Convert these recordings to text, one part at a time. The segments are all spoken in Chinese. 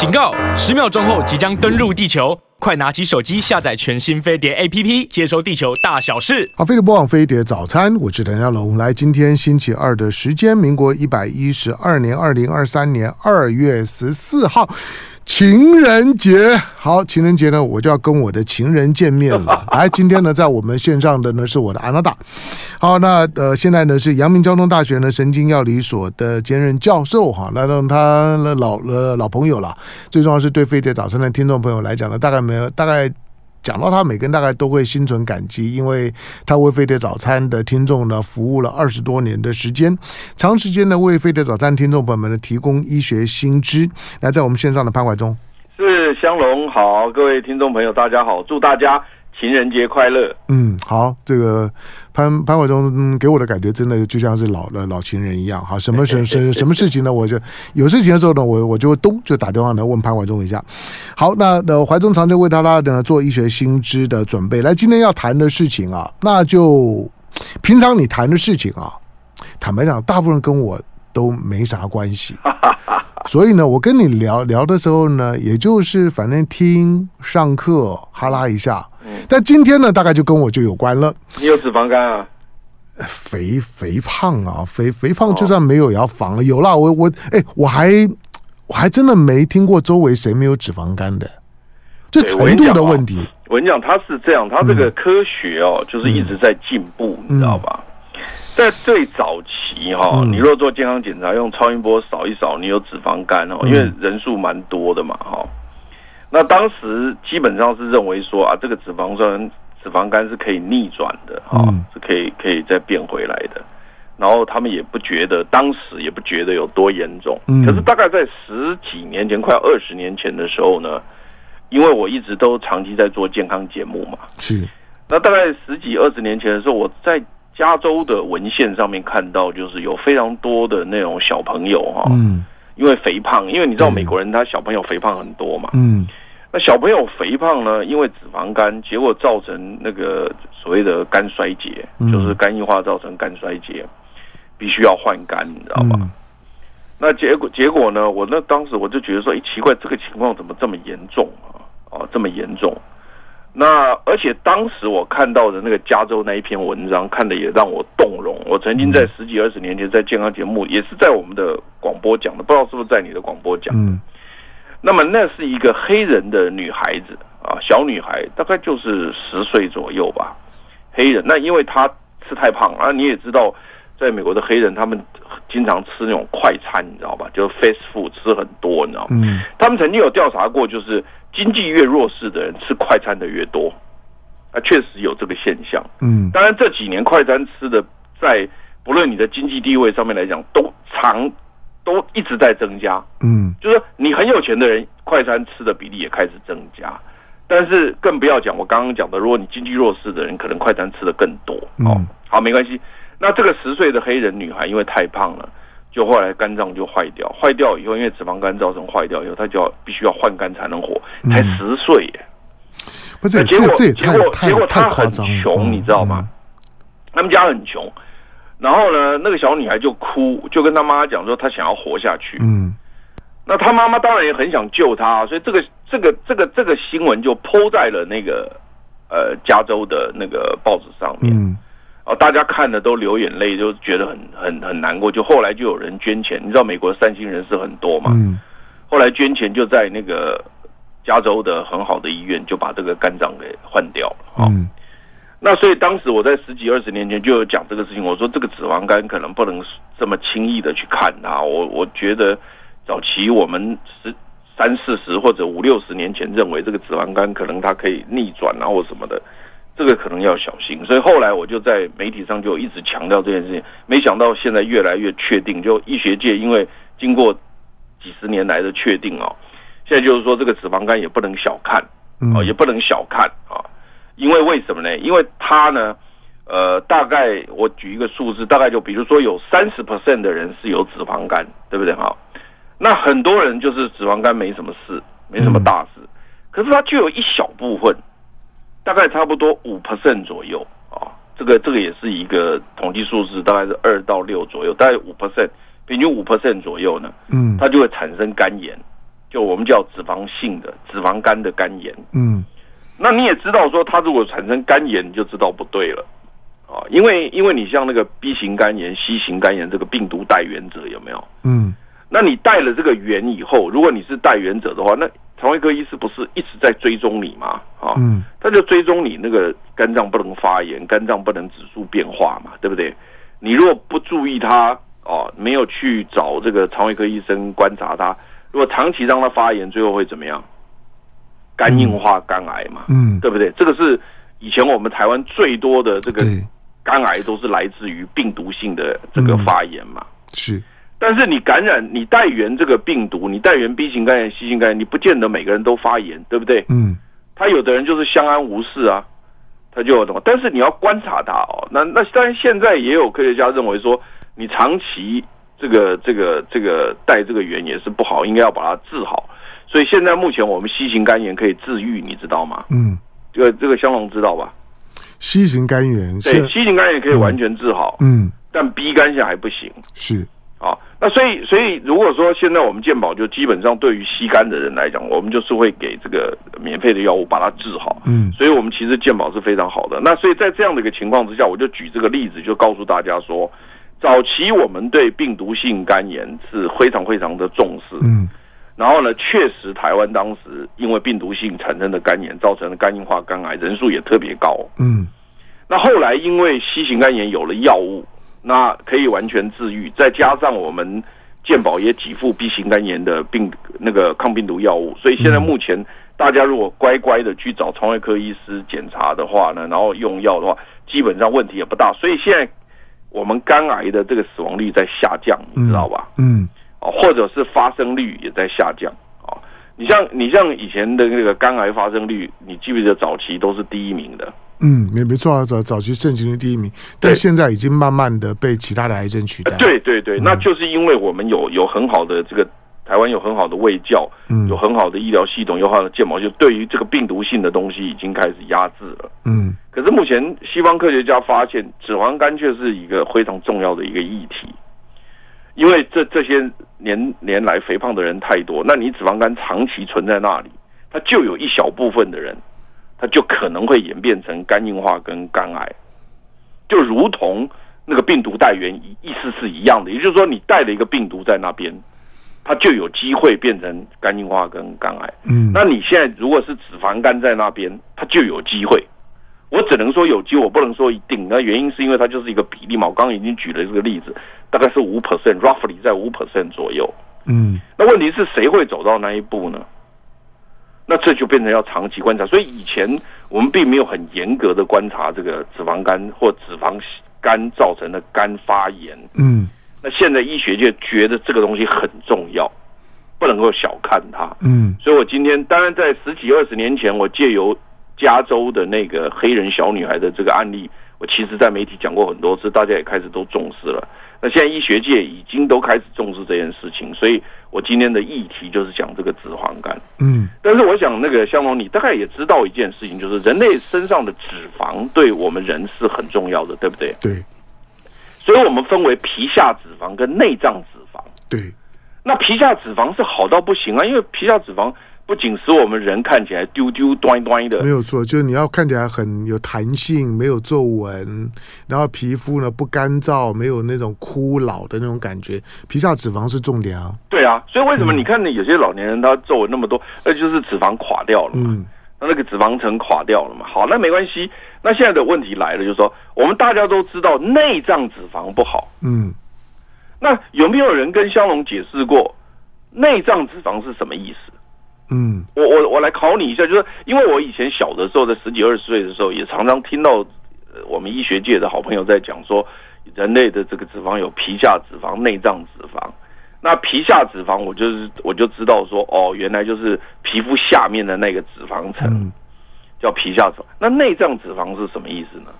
警告！十秒钟后即将登陆地球，快拿起手机下载全新飞碟 APP，接收地球大小事。好，飞碟播放飞碟早餐，我是梁家龙。来，今天星期二的时间，民国一百一十二年二零二三年二月十四号。情人节，好，情人节呢，我就要跟我的情人见面了。来，今天呢，在我们线上的呢是我的安娜达。好，那呃，现在呢是阳明交通大学呢神经药理所的兼任教授哈，那让他老呃老朋友了。最重要是对飞碟早餐的听众朋友来讲呢，大概没有大概。讲到他，每个人大概都会心存感激，因为他为飞碟早餐的听众呢服务了二十多年的时间，长时间的为飞碟早餐听众朋友们呢提供医学新知。来，在我们线上的潘怀忠，是香龙好，各位听众朋友大家好，祝大家。情人节快乐！嗯，好，这个潘潘怀忠、嗯、给我的感觉真的就像是老了老情人一样。好，什么什什 什么事情呢？我就有事情的时候呢，我我就咚就打电话来问潘怀忠一下。好，那呃，怀宗常就为他拉的做医学新知的准备。来，今天要谈的事情啊，那就平常你谈的事情啊，坦白讲，大部分跟我都没啥关系。所以呢，我跟你聊聊的时候呢，也就是反正听上课哈拉一下。但今天呢，大概就跟我就有关了。你有脂肪肝啊？肥肥胖啊，肥肥胖就算没有也要防了。有啦，我我哎、欸，我还我还真的没听过周围谁没有脂肪肝的，这程度的问题。我跟你讲，它是这样，它这个科学哦，就是一直在进步，你知道吧？在最早期哈，你若做健康检查，用超音波扫一扫，你有脂肪肝哦，因为人数蛮多的嘛，哈。那当时基本上是认为说啊，这个脂肪酸、脂肪肝是可以逆转的，哈，是可以可以再变回来的。然后他们也不觉得，当时也不觉得有多严重。可是大概在十几年前，快二十年前的时候呢，因为我一直都长期在做健康节目嘛，是。那大概十几二十年前的时候，我在加州的文献上面看到，就是有非常多的那种小朋友哈，嗯，因为肥胖，因为你知道美国人他小朋友肥胖很多嘛，嗯。那小朋友肥胖呢？因为脂肪肝，结果造成那个所谓的肝衰竭，嗯、就是肝硬化造成肝衰竭，必须要换肝，你知道吧？嗯、那结果结果呢？我那当时我就觉得说，哎，奇怪，这个情况怎么这么严重啊？哦，这么严重。那而且当时我看到的那个加州那一篇文章，看的也让我动容。我曾经在十几二十年前在健康节目，也是在我们的广播讲的，不知道是不是在你的广播讲的。嗯那么那是一个黑人的女孩子啊，小女孩，大概就是十岁左右吧。黑人，那因为她吃太胖啊，你也知道，在美国的黑人他们经常吃那种快餐，你知道吧？就是 fast food 吃很多，你知道吗？嗯。他们曾经有调查过，就是经济越弱势的人吃快餐的越多，啊，确实有这个现象。嗯。当然这几年快餐吃的，在不论你的经济地位上面来讲，都长。都一直在增加，嗯，就是你很有钱的人，快餐吃的比例也开始增加，但是更不要讲我刚刚讲的，如果你经济弱势的人，可能快餐吃的更多。哦，好，没关系。那这个十岁的黑人女孩因为太胖了，就后来肝脏就坏掉，坏掉以后，因为脂肪肝造成坏掉以后，她就要必须要换肝才能活，才十岁耶。不是，结果结果结果她很穷，你知道吗？他们家很穷。然后呢，那个小女孩就哭，就跟她妈妈讲说，她想要活下去。嗯，那她妈妈当然也很想救她，所以这个这个这个这个新闻就 po 在了那个呃加州的那个报纸上面。嗯，哦，大家看的都流眼泪，就觉得很很很难过。就后来就有人捐钱，你知道美国的善心人士很多嘛。嗯，后来捐钱就在那个加州的很好的医院就把这个肝脏给换掉了。嗯。那所以当时我在十几二十年前就有讲这个事情，我说这个脂肪肝可能不能这么轻易的去看它。我我觉得早期我们十三四十或者五六十年前认为这个脂肪肝可能它可以逆转啊或什么的，这个可能要小心。所以后来我就在媒体上就一直强调这件事情，没想到现在越来越确定，就医学界因为经过几十年来的确定哦，现在就是说这个脂肪肝也不能小看啊，也不能小看啊。因为为什么呢？因为他呢，呃，大概我举一个数字，大概就比如说有三十 percent 的人是有脂肪肝，对不对？哈，那很多人就是脂肪肝没什么事，没什么大事，可是他就有一小部分，大概差不多五 percent 左右啊，这个这个也是一个统计数字，大概是二到六左右，大概五 percent，平均五 percent 左右呢，嗯，它就会产生肝炎。就我们叫脂肪性的脂肪肝的肝炎。嗯，那你也知道说，它如果产生肝炎，你就知道不对了啊，因为因为你像那个 B 型肝炎、C 型肝炎这个病毒带源者有没有？嗯，那你带了这个源以后，如果你是带原者的话，那肠胃科医师不是一直在追踪你吗？啊，嗯，他就追踪你那个肝脏不能发炎，肝脏不能指数变化嘛，对不对？你如果不注意他，哦，没有去找这个肠胃科医生观察他，如果长期让他发炎，最后会怎么样？肝硬化、肝癌嘛，嗯，对不对？这个是以前我们台湾最多的这个肝癌都是来自于病毒性的这个发炎嘛，是。但是你感染，你带源这个病毒，你带源 B 型肝炎、C 型肝炎，你不见得每个人都发炎，对不对？嗯，他有的人就是相安无事啊，他就有什么？但是你要观察他哦。那那当然，现在也有科学家认为说，你长期这个这个这个带这个源也是不好，应该要把它治好。所以现在目前我们 C 型肝炎可以治愈，你知道吗？嗯，这个这个香龙知道吧？C 型肝炎对，C 型肝炎可以完全治好，嗯，但 B 肝现在还不行，是。啊，那所以所以如果说现在我们健保就基本上对于吸肝的人来讲，我们就是会给这个免费的药物把它治好。嗯，所以我们其实健保是非常好的。那所以在这样的一个情况之下，我就举这个例子，就告诉大家说，早期我们对病毒性肝炎是非常非常的重视。嗯，然后呢，确实台湾当时因为病毒性产生的肝炎造成的肝硬化、肝癌人数也特别高。嗯，那后来因为 C 型肝炎有了药物。那可以完全治愈，再加上我们健保也给付 B 型肝炎的病那个抗病毒药物，所以现在目前大家如果乖乖的去找肠胃科医师检查的话呢，然后用药的话，基本上问题也不大。所以现在我们肝癌的这个死亡率在下降，你知道吧？嗯，哦，或者是发生率也在下降啊。你像你像以前的那个肝癌发生率，你记不记得早期都是第一名的？嗯，没没错啊，早早期盛行的第一名，但现在已经慢慢的被其他的癌症取代。对对对，那就是因为我们有有很好的这个台湾有很好的卫教，嗯，有很好的医疗系统，有很好的健保，就对于这个病毒性的东西已经开始压制了。嗯，可是目前西方科学家发现，脂肪肝却是一个非常重要的一个议题，因为这这些年年来肥胖的人太多，那你脂肪肝长期存在那里，它就有一小部分的人。它就可能会演变成肝硬化跟肝癌，就如同那个病毒带原意思是一样的，也就是说，你带了一个病毒在那边，它就有机会变成肝硬化跟肝癌。嗯，那你现在如果是脂肪肝在那边，它就有机会。我只能说有机，我不能说一定。那原因是因为它就是一个比例嘛。我刚刚已经举了这个例子，大概是五 percent，roughly 在五 percent 左右。嗯，那问题是谁会走到那一步呢？那这就变成要长期观察，所以以前我们并没有很严格的观察这个脂肪肝或脂肪肝造成的肝发炎。嗯，那现在医学界觉得这个东西很重要，不能够小看它。嗯，所以我今天当然在十几二十年前，我借由加州的那个黑人小女孩的这个案例，我其实在媒体讲过很多次，大家也开始都重视了。那现在医学界已经都开始重视这件事情，所以我今天的议题就是讲这个脂肪肝。嗯，但是我想那个香龙，你大概也知道一件事情，就是人类身上的脂肪对我们人是很重要的，对不对？对。所以我们分为皮下脂肪跟内脏脂肪。对。那皮下脂肪是好到不行啊，因为皮下脂肪。不仅使我们人看起来丢丢端端的，没有错，就是你要看起来很有弹性，没有皱纹，然后皮肤呢不干燥，没有那种枯老的那种感觉。皮下脂肪是重点啊。对啊，所以为什么你看呢？有些老年人他皱纹那么多，那就是脂肪垮掉了嘛。嗯，那那个脂肪层垮掉了嘛。好，那没关系。那现在的问题来了，就是说我们大家都知道内脏脂肪不好。嗯，那有没有人跟香龙解释过内脏脂肪是什么意思？嗯，我我我来考你一下，就是因为我以前小的时候，在十几二十岁的时候，也常常听到我们医学界的好朋友在讲说，人类的这个脂肪有皮下脂肪、内脏脂肪。那皮下脂肪，我就是我就知道说，哦，原来就是皮肤下面的那个脂肪层，嗯、叫皮下脂肪。那内脏脂肪是什么意思呢？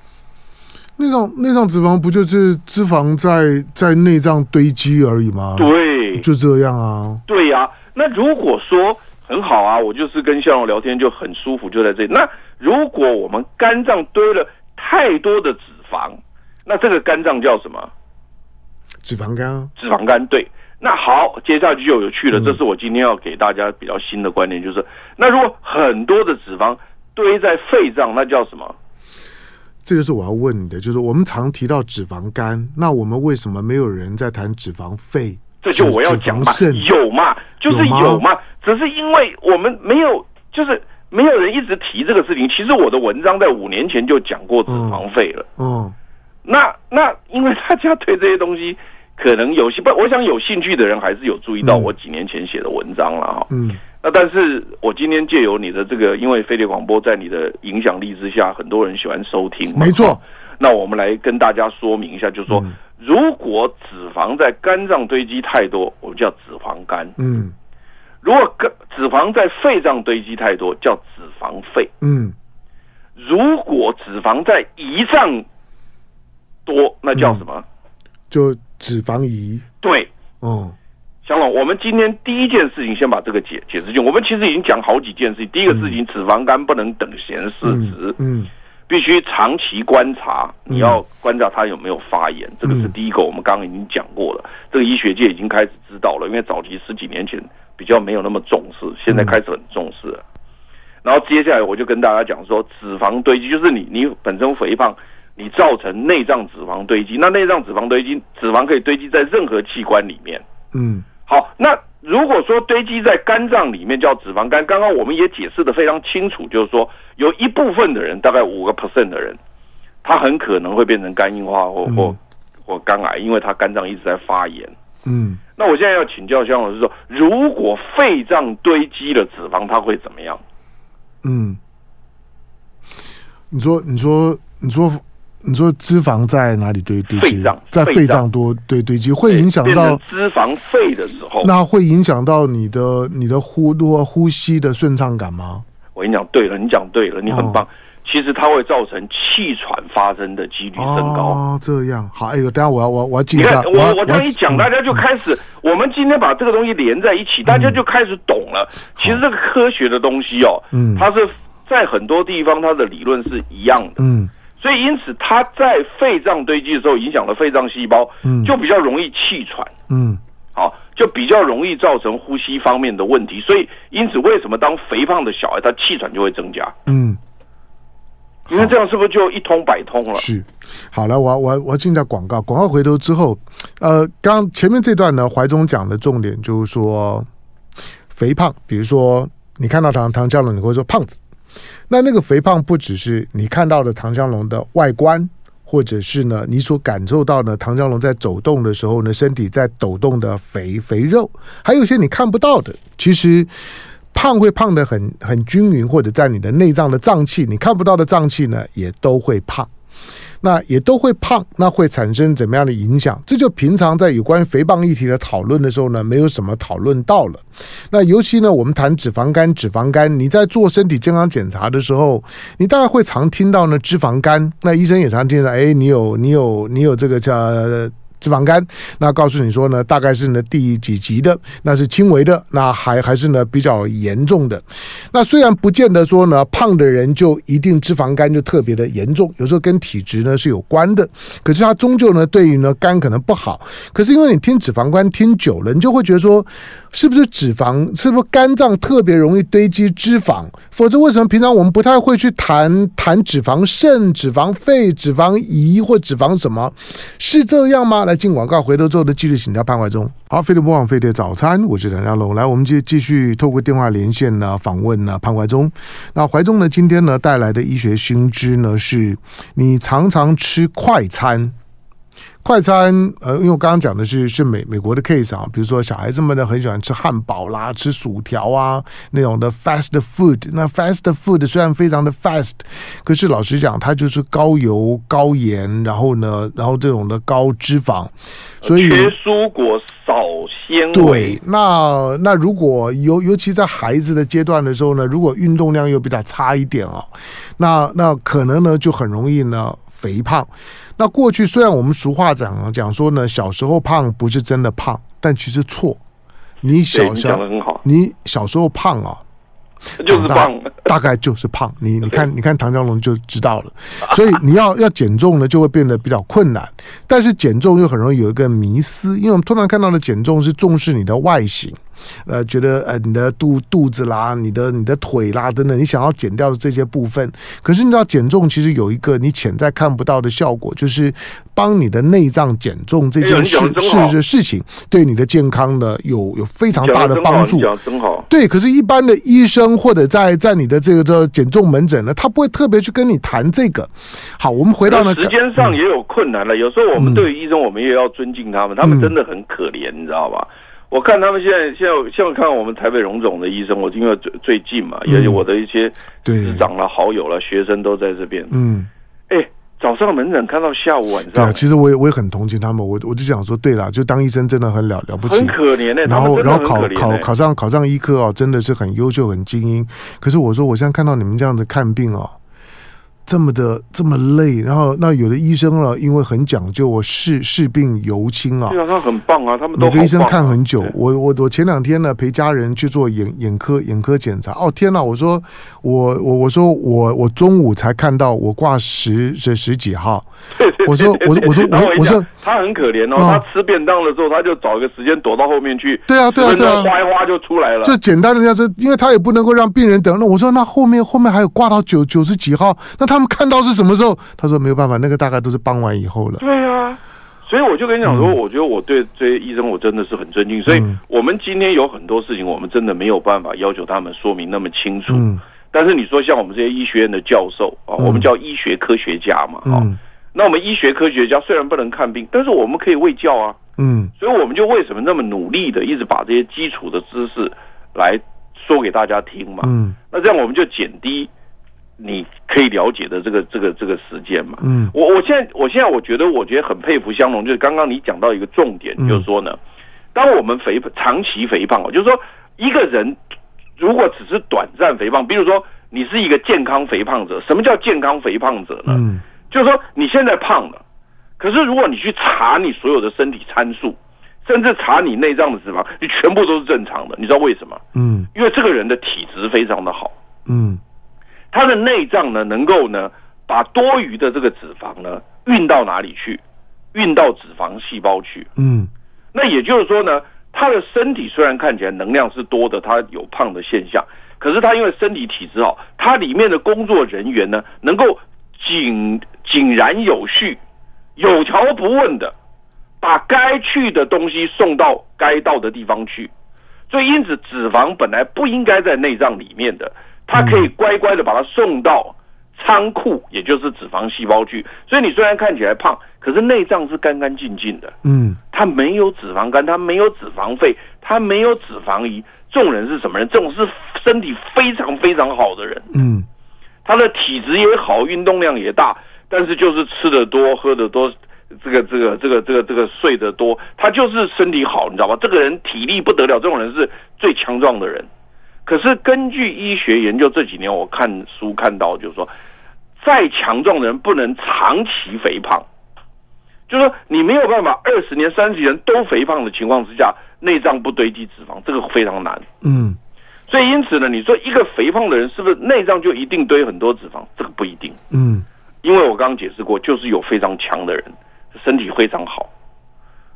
内脏内脏脂肪不就是脂肪在在内脏堆积而已吗？对，就这样啊。对呀、啊，那如果说。很好啊，我就是跟笑容聊天就很舒服，就在这里。那如果我们肝脏堆了太多的脂肪，那这个肝脏叫什么？脂肪肝。脂肪肝对。那好，接下去就有趣了。这是我今天要给大家比较新的观念，就是那如果很多的脂肪堆在肺脏，那叫什么？这就是我要问你的，就是我们常提到脂肪肝，那我们为什么没有人在谈脂肪肺？这就我要讲嘛，有嘛，就是有嘛，只是因为我们没有，就是没有人一直提这个事情。其实我的文章在五年前就讲过脂肪肺了。嗯，那那因为大家对这些东西。可能有些不，我想有兴趣的人还是有注意到我几年前写的文章了哈。嗯，那但是我今天借由你的这个，因为飞碟广播在你的影响力之下，很多人喜欢收听。没错。那我们来跟大家说明一下，就是说，如果脂肪在肝脏堆积太多，我们叫脂肪肝。嗯。如果肝脂肪在肺脏堆积太多，叫脂肪肺。嗯。如果脂肪在胰脏多，那叫什么？就。脂肪胰对，哦，香龙，我们今天第一件事情，先把这个解解释清。我们其实已经讲好几件事情。第一个事情，脂肪肝不能等闲视之，嗯，必须长期观察，你要观察他有没有发炎，这个是第一个。我们刚刚已经讲过了，这个医学界已经开始知道了，因为早期十几年前比较没有那么重视，现在开始很重视了。然后接下来我就跟大家讲说，脂肪堆积就是你你本身肥胖。你造成内脏脂肪堆积，那内脏脂肪堆积，脂肪可以堆积在任何器官里面。嗯，好，那如果说堆积在肝脏里面叫脂肪肝，刚刚我们也解释的非常清楚，就是说有一部分的人，大概五个 percent 的人，他很可能会变成肝硬化或或或肝癌，因为他肝脏一直在发炎。嗯，那我现在要请教肖老师说，如果肺脏堆积了脂肪，它会怎么样？嗯，你说，你说，你说。你说脂肪在哪里堆堆积？在肺脏多堆堆积，会影响到脂肪肺的时候，那会影响到你的你的呼多呼吸的顺畅感吗？我跟你讲，对了，你讲对了，你很棒。哦、其实它会造成气喘发生的几率升高。哦，这样好。哎呦，等下我要我我要记一下。我我这样一讲，大家就开始。我们今天把这个东西连在一起，大家就开始懂了。其实这个科学的东西哦，嗯，它是在很多地方它的理论是一样的，嗯。所以，因此，它在肺脏堆积的时候，影响了肺脏细胞，嗯，就比较容易气喘，嗯，好，就比较容易造成呼吸方面的问题。所以，因此，为什么当肥胖的小孩，他气喘就会增加？嗯，你看这样是不是就一通百通了？是。好了，我我我要进一下广告，广告回头之后，呃，刚前面这段呢，怀中讲的重点就是说，肥胖，比如说你看到唐唐家龙，你会说胖子。那那个肥胖不只是你看到的唐江龙的外观，或者是呢你所感受到的唐江龙在走动的时候呢身体在抖动的肥肥肉，还有一些你看不到的。其实胖会胖得很很均匀，或者在你的内脏的脏器你看不到的脏器呢也都会胖。那也都会胖，那会产生怎么样的影响？这就平常在有关肥胖议题的讨论的时候呢，没有什么讨论到了。那尤其呢，我们谈脂肪肝，脂肪肝，你在做身体健康检查的时候，你大概会常听到呢脂肪肝。那医生也常听到，哎，你有你有你有这个叫。脂肪肝，那告诉你说呢，大概是呢第几级的，那是轻微的，那还还是呢比较严重的。那虽然不见得说呢胖的人就一定脂肪肝就特别的严重，有时候跟体质呢是有关的。可是它终究呢对于呢肝可能不好。可是因为你听脂肪肝听久了，你就会觉得说，是不是脂肪？是不是肝脏特别容易堆积脂肪？否则为什么平常我们不太会去谈谈脂肪肾、脂肪肺、脂肪胰或脂肪什么？是这样吗？来进广告，回头之后的继续请教潘怀忠。好，飞碟播放飞碟早餐，我是唐家龙。来，我们继继续透过电话连线呢访问呢潘怀忠。那怀忠呢今天呢带来的医学新知呢是，你常常吃快餐。快餐，呃，因为我刚刚讲的是是美美国的 case 啊，比如说小孩子们呢很喜欢吃汉堡啦，吃薯条啊那种的 fast food。那 fast food 虽然非常的 fast，可是老实讲，它就是高油、高盐，然后呢，然后这种的高脂肪，所以缺蔬果少纤维。对，那那如果尤尤其在孩子的阶段的时候呢，如果运动量又比较差一点啊，那那可能呢就很容易呢肥胖。那过去虽然我们俗话讲讲说呢，小时候胖不是真的胖，但其实错。你小时候你小时候胖啊，就是胖，大概就是胖。你你看你看唐江龙就知道了。所以你要要减重呢，就会变得比较困难。但是减重又很容易有一个迷思，因为我们通常看到的减重是重视你的外形。呃，觉得呃，你的肚肚子啦，你的你的腿啦等等，你想要减掉的这些部分，可是你知道减重其实有一个你潜在看不到的效果，就是帮你的内脏减重这件事事事事情，对你的健康呢有有非常大的帮助。对，可是，一般的医生或者在在你的这个这减重门诊呢，他不会特别去跟你谈这个。好，我们回到那时间上也有困难了。有时候我们对于医生，我们也要尊敬他们，他们真的很可怜，你知道吧？我看他们现在现在现在看我们台北荣总的医生，我因为最最近嘛，也有我的一些师长了、好友了、学生都在这边。嗯，哎，早上门诊看到下午晚上。对啊，其实我也我也很同情他们。我我就想说，对啦，就当医生真的很了了不起，很可怜呢。然后然后考考考上考上医科哦，真的是很优秀很精英。可是我说，我现在看到你们这样子看病哦。这么的这么累，然后那有的医生了，因为很讲究，我视视病由亲啊。对啊，他很棒啊，他们都、啊、每个医生看很久。我我我前两天呢陪家人去做眼眼科眼科检查。哦天哪，我说我我我说我我中午才看到我挂十十十几号。我说我说我说我我说他很可怜哦，他吃便当的时候他就找一个时间躲到后面去。对啊对啊对啊，花一花就出来了。这简单的样子，因为他也不能够让病人等。那我说那后面后面还有挂到九九十几号，那他。他们看到是什么时候？他说没有办法，那个大概都是傍晚以后了。对啊，所以我就跟你讲说，我觉得我对这些医生我真的是很尊敬。所以我们今天有很多事情，我们真的没有办法要求他们说明那么清楚。但是你说像我们这些医学院的教授啊，我们叫医学科学家嘛，啊，那我们医学科学家虽然不能看病，但是我们可以喂教啊。嗯，所以我们就为什么那么努力的一直把这些基础的知识来说给大家听嘛。嗯，那这样我们就减低。你可以了解的这个这个这个时间嘛？嗯，我我现在我现在我觉得我觉得很佩服香龙，就是刚刚你讲到一个重点，就是说呢，当我们肥长期肥胖哦，就是说一个人如果只是短暂肥胖，比如说你是一个健康肥胖者，什么叫健康肥胖者呢？嗯，就是说你现在胖了，可是如果你去查你所有的身体参数，甚至查你内脏的脂肪，你全部都是正常的，你知道为什么？嗯，因为这个人的体质非常的好。嗯。他的内脏呢，能够呢把多余的这个脂肪呢运到哪里去？运到脂肪细胞去。嗯，那也就是说呢，他的身体虽然看起来能量是多的，他有胖的现象，可是他因为身体体质好，他里面的工作人员呢，能够井井然有序、有条不紊的把该去的东西送到该到的地方去。所以，因此脂肪本来不应该在内脏里面的。它可以乖乖的把它送到仓库，也就是脂肪细胞去。所以你虽然看起来胖，可是内脏是干干净净的。嗯，它没有脂肪肝，它没有脂肪肺，它没有脂肪胰。这种人是什么人？这种是身体非常非常好的人。嗯，他的体质也好，运动量也大，但是就是吃的多，喝的多，这个这个这个这个这个睡得多，他就是身体好，你知道吧？这个人体力不得了，这种人是最强壮的人。可是根据医学研究，这几年我看书看到，就是说，再强壮的人不能长期肥胖，就是说你没有办法二十年、三十年都肥胖的情况之下，内脏不堆积脂肪，这个非常难。嗯，所以因此呢，你说一个肥胖的人是不是内脏就一定堆很多脂肪？这个不一定。嗯，因为我刚刚解释过，就是有非常强的人，身体非常好。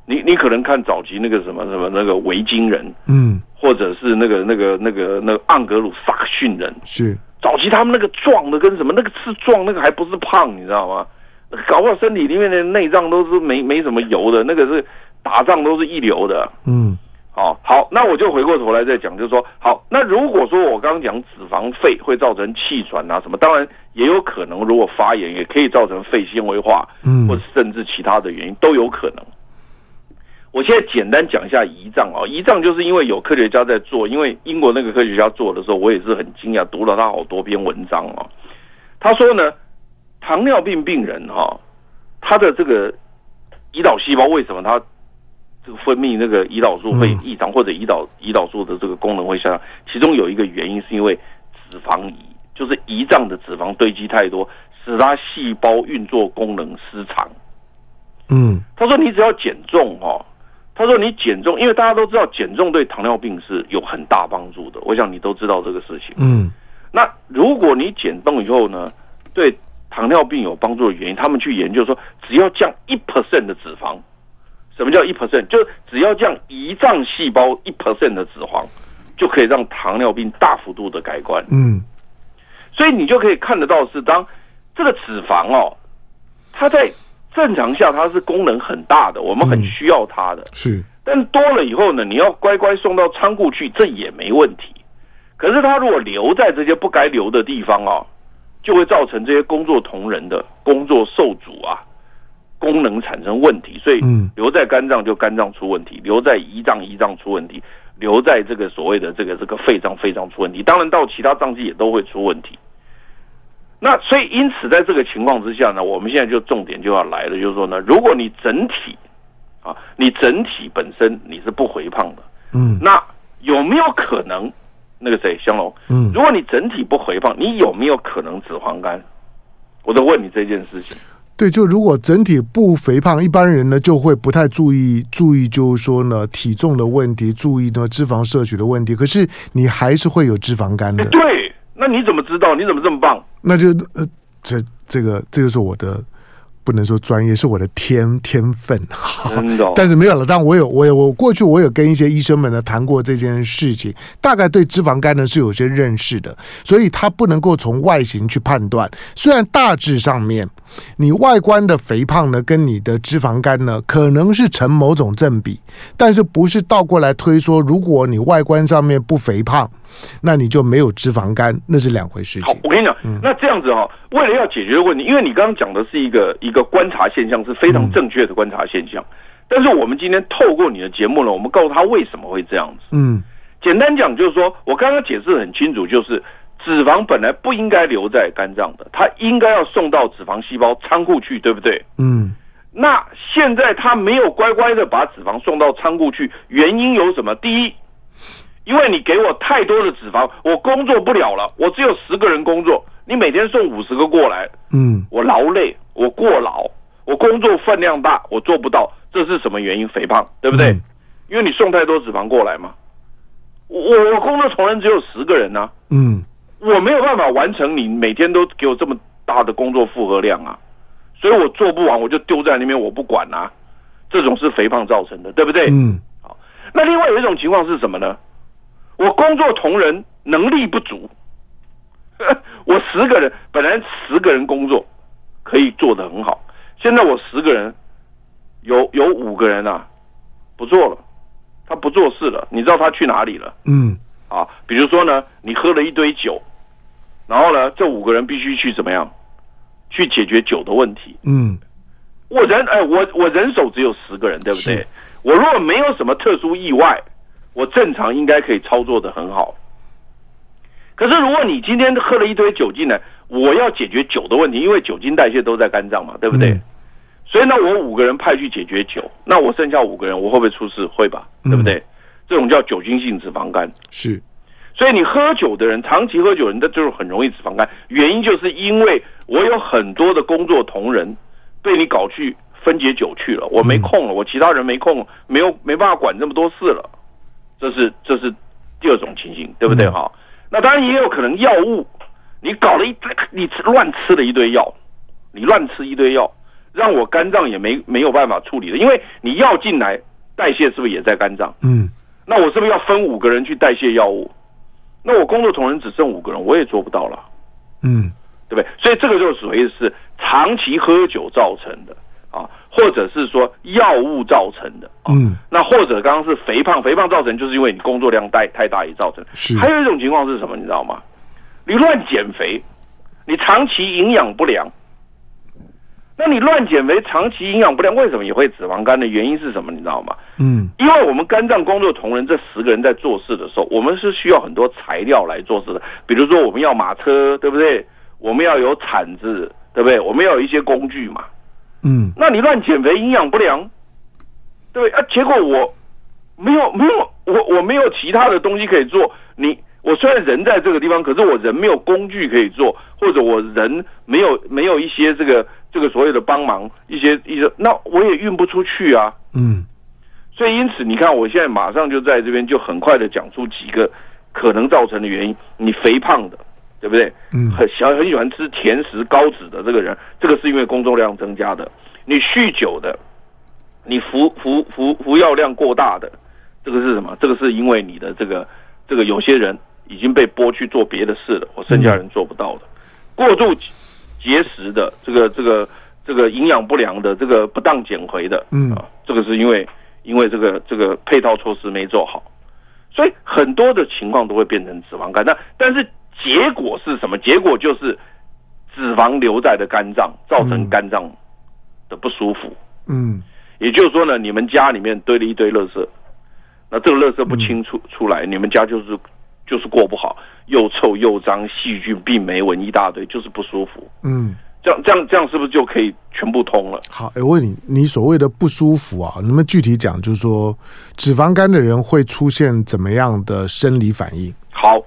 你你可能看早期那个什么什么那个维京人，嗯，或者是那个那个那个那个盎格鲁撒克逊人，是。早期他们那个壮的跟什么那个是壮，那个还不是胖，你知道吗？搞不好身体里面的内脏都是没没什么油的，那个是打仗都是一流的，嗯，好，好，那我就回过头来再讲，就是说，好，那如果说我刚刚讲脂肪肺会造成气喘啊什么，当然也有可能，如果发炎也可以造成肺纤维化，嗯，或者甚至其他的原因都有可能。我现在简单讲一下胰脏啊，胰脏就是因为有科学家在做，因为英国那个科学家做的时候，我也是很惊讶，读了他好多篇文章啊。他说呢，糖尿病病人哈，他的这个胰岛细胞为什么他这个分泌那个胰岛素会异常，或者胰岛胰岛素的这个功能会下降？其中有一个原因是因为脂肪胰，就是胰脏的脂肪堆积太多，使他细胞运作功能失常。嗯，他说你只要减重哈。他说你减重，因为大家都知道减重对糖尿病是有很大帮助的，我想你都知道这个事情。嗯，那如果你减重以后呢，对糖尿病有帮助的原因，他们去研究说，只要降一 percent 的脂肪，什么叫一 percent？就是只要降胰脏细胞一 percent 的脂肪，就可以让糖尿病大幅度的改观。嗯，所以你就可以看得到是当这个脂肪哦，它在。正常下它是功能很大的，我们很需要它的。嗯、是，但多了以后呢，你要乖乖送到仓库去，这也没问题。可是它如果留在这些不该留的地方啊，就会造成这些工作同仁的工作受阻啊，功能产生问题。所以，留在肝脏就肝脏出问题，留在胰脏胰脏出问题，留在这个所谓的这个这个肺脏肺脏出问题。当然，到其他脏器也都会出问题。那所以，因此，在这个情况之下呢，我们现在就重点就要来了，就是说呢，如果你整体啊，你整体本身你是不肥胖的，嗯，那有没有可能那个谁，香龙，嗯，如果你整体不肥胖，你有没有可能脂肪肝？我都问你这件事情。对，就如果整体不肥胖，一般人呢就会不太注意注意，就是说呢体重的问题，注意呢脂肪摄取的问题，可是你还是会有脂肪肝的。对，那你怎么知道？你怎么这么棒？那就呃，这这个这就是我的不能说专业，是我的天天分。真的，但是没有了。但我有，我有，我过去我有跟一些医生们呢谈过这件事情，大概对脂肪肝呢是有些认识的，所以他不能够从外形去判断。虽然大致上面，你外观的肥胖呢跟你的脂肪肝呢可能是成某种正比，但是不是倒过来推说，如果你外观上面不肥胖。那你就没有脂肪肝，那是两回事情。好，我跟你讲，那这样子哈，为了要解决问题，因为你刚刚讲的是一个一个观察现象，是非常正确的观察现象。但是我们今天透过你的节目呢，我们告诉他为什么会这样子。嗯，简单讲就是说，我刚刚解释很清楚，就是脂肪本来不应该留在肝脏的，它应该要送到脂肪细胞仓库去，对不对？嗯，那现在他没有乖乖的把脂肪送到仓库去，原因有什么？第一。因为你给我太多的脂肪，我工作不了了。我只有十个人工作，你每天送五十个过来，嗯，我劳累，我过劳，我工作分量大，我做不到。这是什么原因？肥胖，对不对？嗯、因为你送太多脂肪过来嘛。我我工作同仁只有十个人呢、啊，嗯，我没有办法完成你每天都给我这么大的工作负荷量啊，所以我做不完，我就丢在那边，我不管啊。这种是肥胖造成的，对不对？嗯，好。那另外有一种情况是什么呢？我工作同仁能力不足，我十个人本来十个人工作可以做得很好，现在我十个人有有五个人啊不做了，他不做事了，你知道他去哪里了？嗯，啊，比如说呢，你喝了一堆酒，然后呢，这五个人必须去怎么样去解决酒的问题？嗯，我人哎，我我人手只有十个人，对不对？我如果没有什么特殊意外。我正常应该可以操作的很好，可是如果你今天喝了一堆酒进来，我要解决酒的问题，因为酒精代谢都在肝脏嘛，对不对？嗯、所以呢，我五个人派去解决酒，那我剩下五个人，我会不会出事？会吧，对不对？嗯、这种叫酒精性脂肪肝。是，所以你喝酒的人，长期喝酒的人，那就是很容易脂肪肝。原因就是因为我有很多的工作同仁被你搞去分解酒去了，我没空了，我其他人没空，没有没办法管这么多事了。这是这是第二种情形，对不对？哈、嗯，那当然也有可能药物，你搞了一堆，你乱吃了一堆药，你乱吃一堆药，让我肝脏也没没有办法处理的，因为你药进来代谢是不是也在肝脏？嗯，那我是不是要分五个人去代谢药物？那我工作同仁只剩五个人，我也做不到了，嗯，对不对？所以这个就属于是长期喝酒造成的。啊，或者是说药物造成的，嗯，那或者刚刚是肥胖，肥胖造成就是因为你工作量太太大也造成。是，还有一种情况是什么？你知道吗？你乱减肥，你长期营养不良。那你乱减肥，长期营养不良，为什么也会脂肪肝的原因是什么？你知道吗？嗯，因为我们肝脏工作同仁这十个人在做事的时候，我们是需要很多材料来做事的，比如说我们要马车，对不对？我们要有铲子，对不对？我们要有一些工具嘛。嗯，那你乱减肥，营养不良，对啊，结果我没有没有我我没有其他的东西可以做。你我虽然人在这个地方，可是我人没有工具可以做，或者我人没有没有一些这个这个所谓的帮忙，一些一些，那我也运不出去啊。嗯，所以因此你看，我现在马上就在这边就很快的讲出几个可能造成的原因。你肥胖的，对不对？嗯，很喜很喜欢吃甜食高脂的这个人，这个是因为工作量增加的。你酗酒的，你服服服服药量过大的，这个是什么？这个是因为你的这个这个有些人已经被剥去做别的事了，我剩下人做不到的。过度节食的，这个这个这个营养不良的，这个不当减肥的，嗯啊，这个是因为因为这个这个配套措施没做好，所以很多的情况都会变成脂肪肝。那但是结果是什么？结果就是脂肪留在的肝脏，造成肝脏的不舒服。嗯，也就是说呢，你们家里面堆了一堆垃圾，那这个垃圾不清出出来，你们家就是就是过不好。又臭又脏，细菌、病媒蚊一大堆，就是不舒服。嗯，这样这样这样是不是就可以全部通了？好，哎，我问你，你所谓的不舒服啊，能不能具体讲？就是说，脂肪肝的人会出现怎么样的生理反应？好，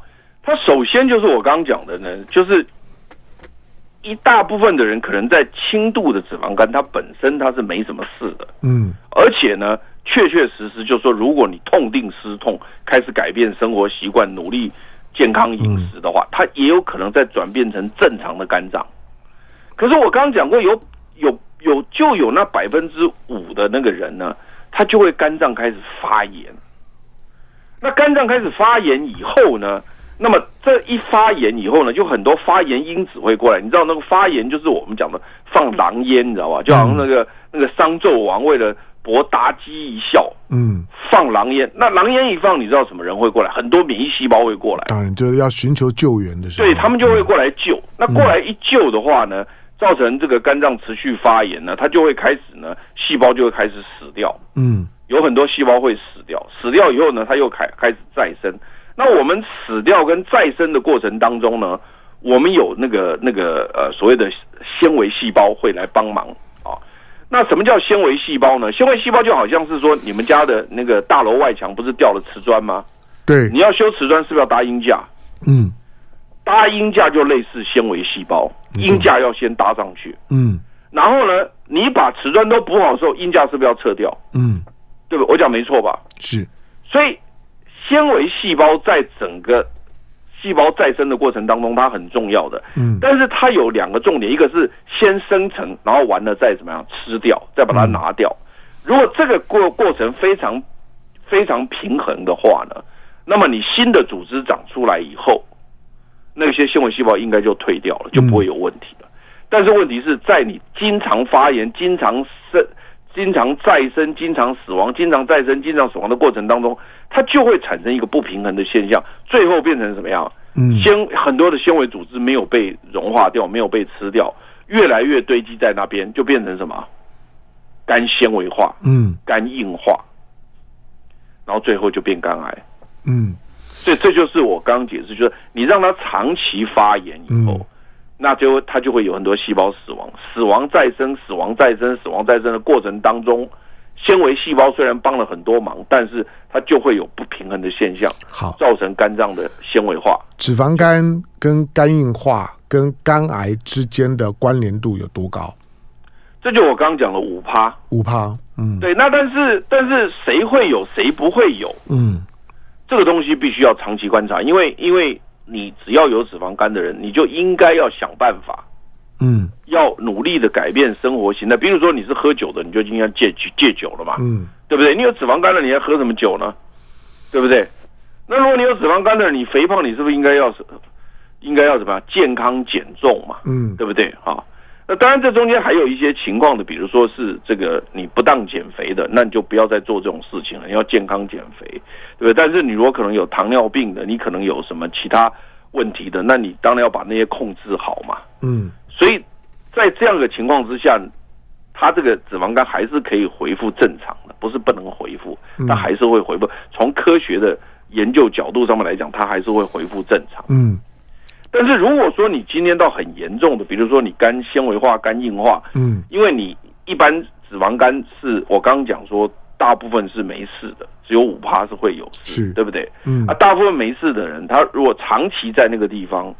他首先就是我刚刚讲的呢，就是一大部分的人可能在轻度的脂肪肝，它本身它是没什么事的。嗯，而且呢，确确实实就是说，如果你痛定思痛，开始改变生活习惯，努力。健康饮食的话，它也有可能再转变成正常的肝脏。可是我刚刚讲过，有有有就有那百分之五的那个人呢，他就会肝脏开始发炎。那肝脏开始发炎以后呢，那么这一发炎以后呢，就很多发炎因子会过来。你知道那个发炎就是我们讲的放狼烟，你知道吧？就好像那个那个商纣王为了。博妲己一笑，嗯，放狼烟，那狼烟一放，你知道什么人会过来？很多免疫细胞会过来，当然就是要寻求救援的时候，对他们就会过来救。嗯、那过来一救的话呢，造成这个肝脏持续发炎呢，它就会开始呢，细胞就会开始死掉，嗯，有很多细胞会死掉，死掉以后呢，它又开开始再生。那我们死掉跟再生的过程当中呢，我们有那个那个呃所谓的纤维细胞会来帮忙啊。那什么叫纤维细胞呢？纤维细胞就好像是说，你们家的那个大楼外墙不是掉了瓷砖吗？对，你要修瓷砖是不是要搭鹰架？嗯，搭鹰架就类似纤维细胞，鹰架要先搭上去。嗯，然后呢，你把瓷砖都补好的时候，鹰架是不是要撤掉？嗯，对不？我讲没错吧？是，所以纤维细胞在整个。细胞再生的过程当中，它很重要的，嗯，但是它有两个重点，一个是先生成，然后完了再怎么样吃掉，再把它拿掉。如果这个过过程非常非常平衡的话呢，那么你新的组织长出来以后，那些纤维细胞应该就退掉了，就不会有问题了。但是问题是在你经常发炎、经常生、经常再生、经常死亡、经常再生、经常死亡的过程当中。它就会产生一个不平衡的现象，最后变成什么样？嗯，纤很多的纤维组织没有被融化掉，没有被吃掉，越来越堆积在那边，就变成什么？肝纤维化，嗯，肝硬化，然后最后就变肝癌，嗯，所以这就是我刚刚解释，就是你让它长期发炎以后，嗯、那就它就会有很多细胞死亡，死亡再生，死亡再生，死亡再生的过程当中。纤维细胞虽然帮了很多忙，但是它就会有不平衡的现象，好，造成肝脏的纤维化。脂肪肝跟肝硬化跟肝癌之间的关联度有多高？这就我刚刚讲了五趴，五趴，嗯，对。那但是但是谁会有，谁不会有？嗯，这个东西必须要长期观察，因为因为你只要有脂肪肝的人，你就应该要想办法。嗯，要努力的改变生活形态。比如说你是喝酒的，你就应该戒戒酒了嘛。嗯，对不对？你有脂肪肝了，你还喝什么酒呢？对不对？那如果你有脂肪肝的，你肥胖，你是不是应该要应该要什么？健康减重嘛。嗯，对不对？啊，那当然这中间还有一些情况的，比如说是这个你不当减肥的，那你就不要再做这种事情了。你要健康减肥，对不对？但是你如果可能有糖尿病的，你可能有什么其他问题的，那你当然要把那些控制好嘛。嗯。所以在这样的情况之下，他这个脂肪肝还是可以恢复正常的，不是不能恢复，他还是会恢复。从科学的研究角度上面来讲，他还是会恢复正常。嗯。但是如果说你今天到很严重的，比如说你肝纤维化、肝硬化，嗯，因为你一般脂肪肝是我刚刚讲说，大部分是没事的，只有五趴是会有事，对不对？嗯。啊，大部分没事的人，他如果长期在那个地方。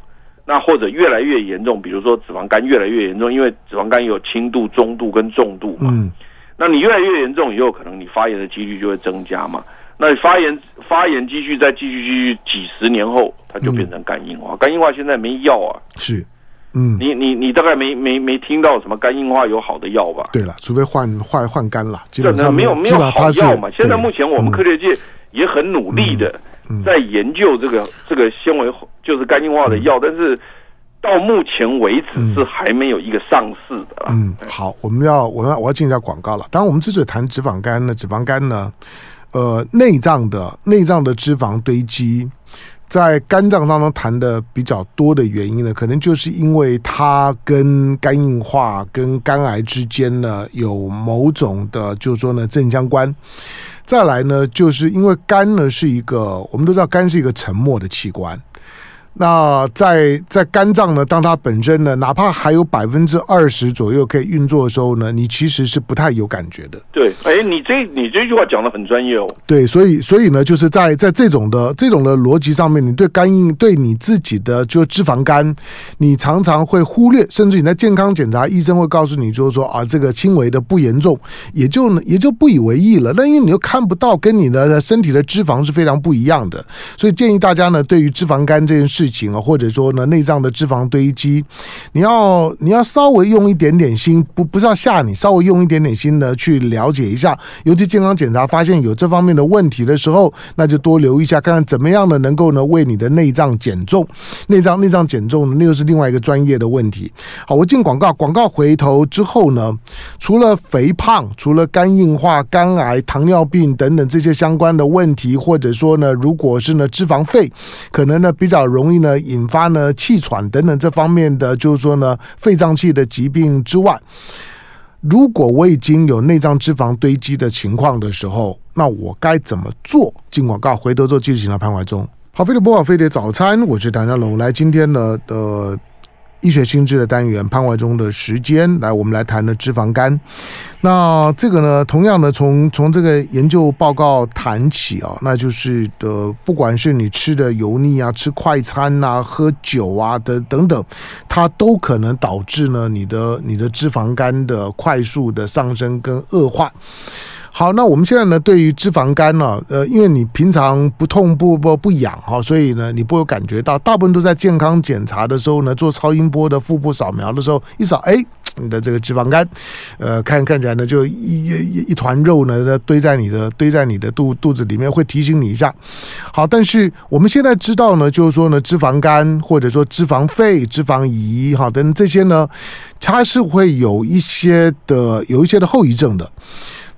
那或者越来越严重，比如说脂肪肝越来越严重，因为脂肪肝有轻度、中度跟重度嘛。嗯。那你越来越严重以后，可能你发炎的几率就会增加嘛。那你发炎发炎继续再继续继续几十年后，它就变成肝硬化。肝硬化现在没药啊。是，嗯，你你你大概没没没听到什么肝硬化有好的药吧？对了，除非换换换肝了，基本上没有没有好药嘛。现在目前我们科学界也很努力的在研究这个这个纤维就是肝硬化的药，但是到目前为止是还没有一个上市的。嗯，好，我们要我要我要进一下广告了。当然，我们之所以谈脂肪肝呢，脂肪肝呢。呃，内脏的内脏的脂肪堆积，在肝脏当中谈的比较多的原因呢，可能就是因为它跟肝硬化、跟肝癌之间呢有某种的，就是说呢正相关。再来呢，就是因为肝呢是一个，我们都知道肝是一个沉默的器官。那在在肝脏呢，当它本身呢，哪怕还有百分之二十左右可以运作的时候呢，你其实是不太有感觉的。对，哎，你这你这句话讲的很专业哦。对，所以所以呢，就是在在这种的这种的逻辑上面，你对肝硬对你自己的就脂肪肝，你常常会忽略，甚至你在健康检查，医生会告诉你，就是说啊，这个轻微的不严重，也就也就不以为意了。那因为你又看不到，跟你的身体的脂肪是非常不一样的，所以建议大家呢，对于脂肪肝这件事。情啊，或者说呢，内脏的脂肪堆积，你要你要稍微用一点点心，不不是要吓你，稍微用一点点心呢，去了解一下。尤其健康检查发现有这方面的问题的时候，那就多留意一下，看看怎么样的能够呢，为你的内脏减重。内脏内脏减重呢，那又是另外一个专业的问题。好，我进广告，广告回头之后呢，除了肥胖，除了肝硬化、肝癌、糖尿病等等这些相关的问题，或者说呢，如果是呢脂肪肺，可能呢比较容易。呢，引发呢气喘等等这方面的，就是说呢肺脏器的疾病之外，如果我已经有内脏脂肪堆积的情况的时候，那我该怎么做？进广告，回头之后继续请到潘怀忠。好，飞碟播报，飞碟早餐，我是谭家龙，来今天呢的。呃医学心智的单元，潘怀忠的时间，来，我们来谈的脂肪肝。那这个呢，同样的，从从这个研究报告谈起啊，那就是的，不管是你吃的油腻啊，吃快餐啊，喝酒啊的等等，它都可能导致呢你的你的脂肪肝的快速的上升跟恶化。好，那我们现在呢，对于脂肪肝呢，呃，因为你平常不痛不不不痒哈，所以呢，你不会感觉到。大部分都在健康检查的时候呢，做超音波的腹部扫描的时候，一扫，哎，你的这个脂肪肝，呃，看看起来呢，就一一一团肉呢，堆在你的堆在你的肚肚子里面，会提醒你一下。好，但是我们现在知道呢，就是说呢，脂肪肝或者说脂肪肺、脂肪胰，哈，等这些呢，它是会有一些的有一些的后遗症的。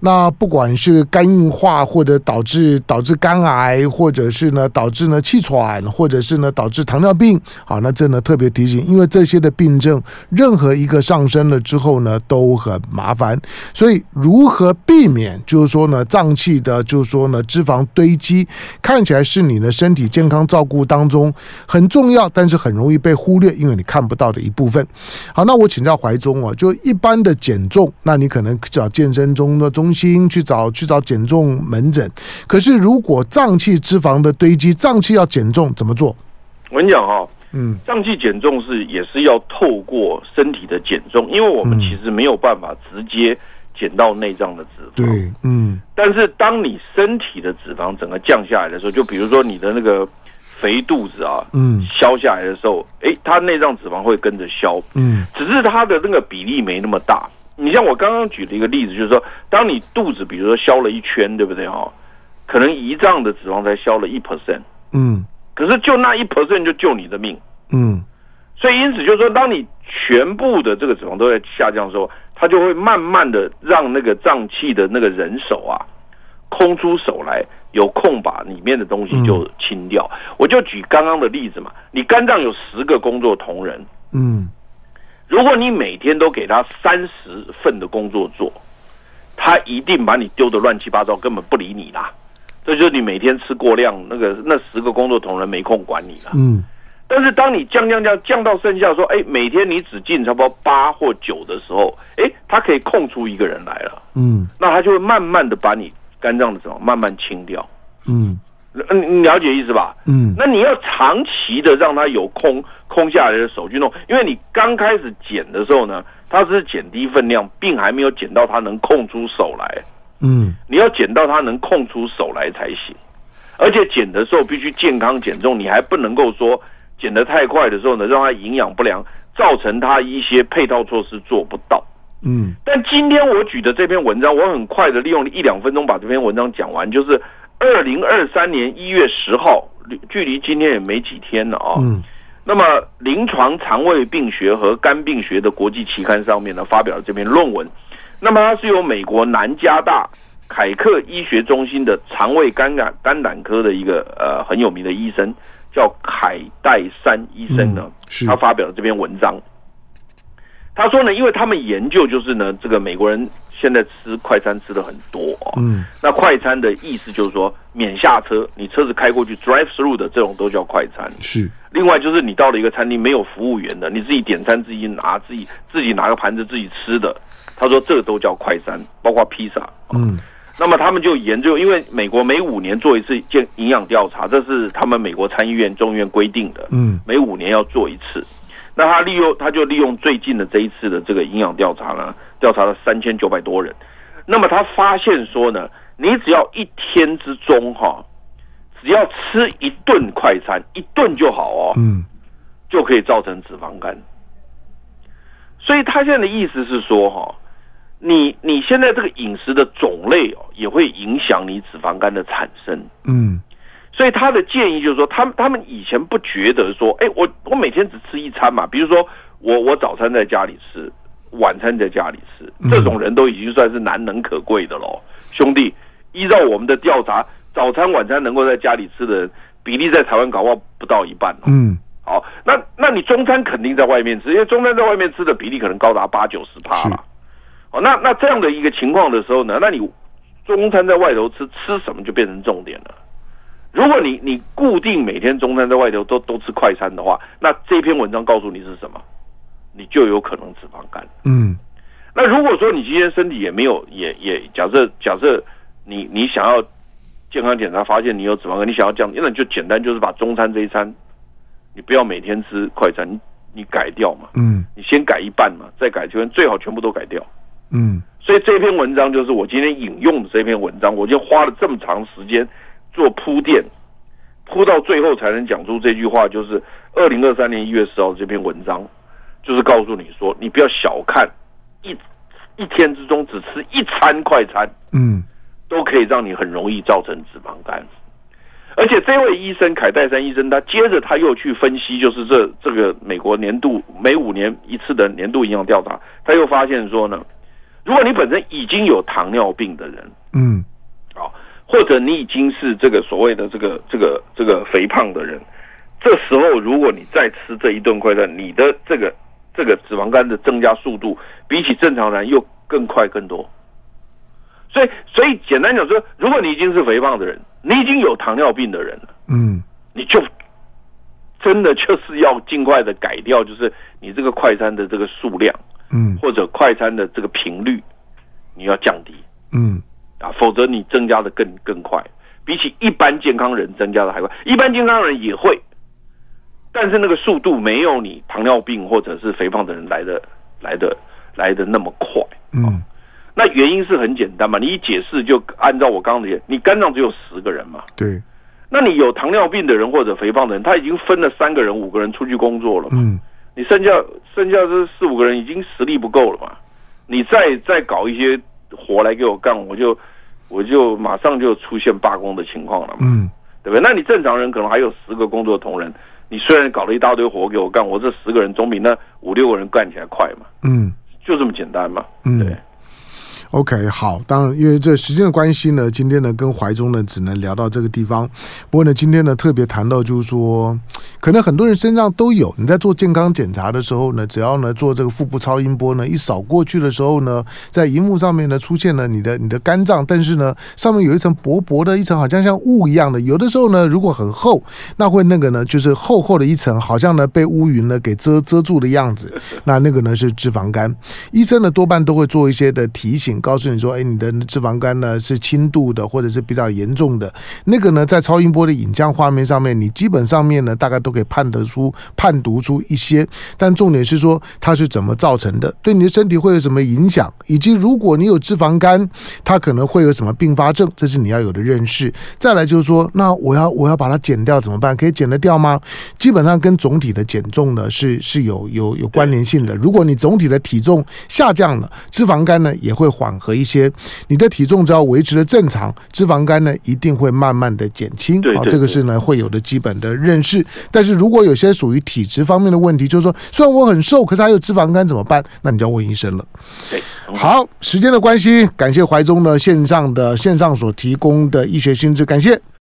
那不管是肝硬化，或者导致导致肝癌，或者是呢导致呢气喘，或者是呢导致糖尿病，好，那这呢特别提醒，因为这些的病症，任何一个上升了之后呢都很麻烦，所以如何避免，就是说呢脏器的，就是说呢脂肪堆积，看起来是你的身体健康照顾当中很重要，但是很容易被忽略，因为你看不到的一部分。好，那我请教怀中哦，就一般的减重，那你可能找健身中的中。中心去找去找减重门诊，可是如果脏器脂肪的堆积，脏器要减重怎么做？我跟你讲哈，嗯，脏器减重是也是要透过身体的减重，因为我们其实没有办法直接减到内脏的脂肪，对，嗯。但是当你身体的脂肪整个降下来的时候，就比如说你的那个肥肚子啊，嗯，消下来的时候，哎，它内脏脂肪会跟着消，嗯，只是它的那个比例没那么大。你像我刚刚举的一个例子，就是说，当你肚子比如说消了一圈，对不对哈？可能胰脏的脂肪才消了一 percent，嗯，可是就那一 percent 就救你的命，嗯，所以因此就是说，当你全部的这个脂肪都在下降的时候，它就会慢慢的让那个脏器的那个人手啊，空出手来，有空把里面的东西就清掉。我就举刚刚的例子嘛，你肝脏有十个工作同仁，嗯。如果你每天都给他三十份的工作做，他一定把你丢得乱七八糟，根本不理你啦。这就是你每天吃过量，那个那十个工作同仁没空管你了。嗯。但是当你降降降降到剩下说，哎，每天你只进差不多八或九的时候，哎，他可以空出一个人来了。嗯。那他就会慢慢的把你肝脏的什么慢慢清掉。嗯。你你了解意思吧？嗯，那你要长期的让它有空空下来的手去弄，因为你刚开始减的时候呢，它是减低分量，并还没有减到它能空出手来。嗯，你要减到它能空出手来才行，而且减的时候必须健康减重，你还不能够说减得太快的时候呢，让它营养不良，造成它一些配套措施做不到。嗯，但今天我举的这篇文章，我很快的利用一两分钟把这篇文章讲完，就是二零二三年一月十号，距离今天也没几天了啊。嗯，那么临床肠胃病学和肝病学的国际期刊上面呢，发表了这篇论文。那么它是由美国南加大凯克医学中心的肠胃肝胆肝胆科的一个呃很有名的医生，叫凯戴山医生呢，是他发表了这篇文章。他说呢，因为他们研究就是呢，这个美国人现在吃快餐吃的很多哦。嗯，那快餐的意思就是说，免下车，你车子开过去 drive through 的这种都叫快餐。是。另外就是你到了一个餐厅没有服务员的，你自己点餐自己拿自己自己拿个盘子自己吃的。他说这个都叫快餐，包括披萨。嗯，那么他们就研究，因为美国每五年做一次健营养调查，这是他们美国参议院众议院规定的。嗯，每五年要做一次。那他利用，他就利用最近的这一次的这个营养调查呢，调查了三千九百多人。那么他发现说呢，你只要一天之中哈，只要吃一顿快餐，一顿就好哦，嗯，就可以造成脂肪肝。所以他现在的意思是说哈，你你现在这个饮食的种类哦，也会影响你脂肪肝的产生。嗯。所以他的建议就是说，他们他们以前不觉得说，哎，我我每天只吃一餐嘛，比如说我我早餐在家里吃，晚餐在家里吃，这种人都已经算是难能可贵的喽。兄弟，依照我们的调查，早餐晚餐能够在家里吃的人比例，在台湾搞不好不到一半。嗯，好，那那你中餐肯定在外面吃，因为中餐在外面吃的比例可能高达八九十趴了。哦，那那这样的一个情况的时候呢，那你中餐在外头吃，吃什么就变成重点了。如果你你固定每天中餐在外头都都吃快餐的话，那这篇文章告诉你是什么？你就有可能脂肪肝。嗯，那如果说你今天身体也没有也也假设假设你你想要健康检查发现你有脂肪肝，你想要降，那你就简单就是把中餐这一餐，你不要每天吃快餐，你你改掉嘛。嗯，你先改一半嘛，再改全最好全部都改掉。嗯，所以这篇文章就是我今天引用的这篇文章，我就花了这么长时间。做铺垫，铺到最后才能讲出这句话，就是二零二三年一月十号这篇文章，就是告诉你说，你不要小看一一天之中只吃一餐快餐，嗯，都可以让你很容易造成脂肪肝。而且这位医生凯戴珊医生，他接着他又去分析，就是这这个美国年度每五年一次的年度营养调查，他又发现说呢，如果你本身已经有糖尿病的人，嗯，好。或者你已经是这个所谓的这个这个这个肥胖的人，这时候如果你再吃这一顿快餐，你的这个这个脂肪肝的增加速度比起正常人又更快更多。所以所以简单讲说，如果你已经是肥胖的人，你已经有糖尿病的人了，嗯，你就真的就是要尽快的改掉，就是你这个快餐的这个数量，嗯，或者快餐的这个频率，你要降低，嗯。啊，否则你增加的更更快，比起一般健康人增加的还快。一般健康人也会，但是那个速度没有你糖尿病或者是肥胖的人来的来的来的那么快。嗯，那原因是很简单嘛，你一解释就按照我刚刚的，你肝脏只有十个人嘛。对。那你有糖尿病的人或者肥胖的人，他已经分了三个人、五个人出去工作了嘛。嗯。你剩下剩下这四五个人已经实力不够了嘛？你再再搞一些。活来给我干，我就我就马上就出现罢工的情况了嘛，嗯，对不对？那你正常人可能还有十个工作同仁，你虽然搞了一大堆活给我干，我这十个人总比那五六个人干起来快嘛，嗯，就这么简单嘛，嗯，对。OK，好，当然，因为这时间的关系呢，今天呢跟怀中呢只能聊到这个地方。不过呢，今天呢特别谈到就是说，可能很多人身上都有。你在做健康检查的时候呢，只要呢做这个腹部超音波呢，一扫过去的时候呢，在荧幕上面呢出现了你的你的肝脏，但是呢上面有一层薄薄的一层，好像像雾一样的。有的时候呢，如果很厚，那会那个呢就是厚厚的一层，好像呢被乌云呢给遮遮住的样子。那那个呢是脂肪肝。医生呢多半都会做一些的提醒。告诉你说，哎，你的脂肪肝呢是轻度的，或者是比较严重的。那个呢，在超音波的影像画面上面，你基本上面呢，大概都可以判得出、判读出一些。但重点是说，它是怎么造成的，对你的身体会有什么影响，以及如果你有脂肪肝，它可能会有什么并发症，这是你要有的认识。再来就是说，那我要我要把它减掉怎么办？可以减得掉吗？基本上跟总体的减重呢是是有有有关联性的。如果你总体的体重下降了，脂肪肝呢也会缓和一些。你的体重只要维持的正常，脂肪肝呢一定会慢慢的减轻。好，这个是呢会有的基本的认识。但是如果有些属于体质方面的问题，就是说虽然我很瘦，可是还有脂肪肝怎么办？那你就要问医生了。好，时间的关系，感谢怀中呢线上的线上所提供的医学新知，感谢。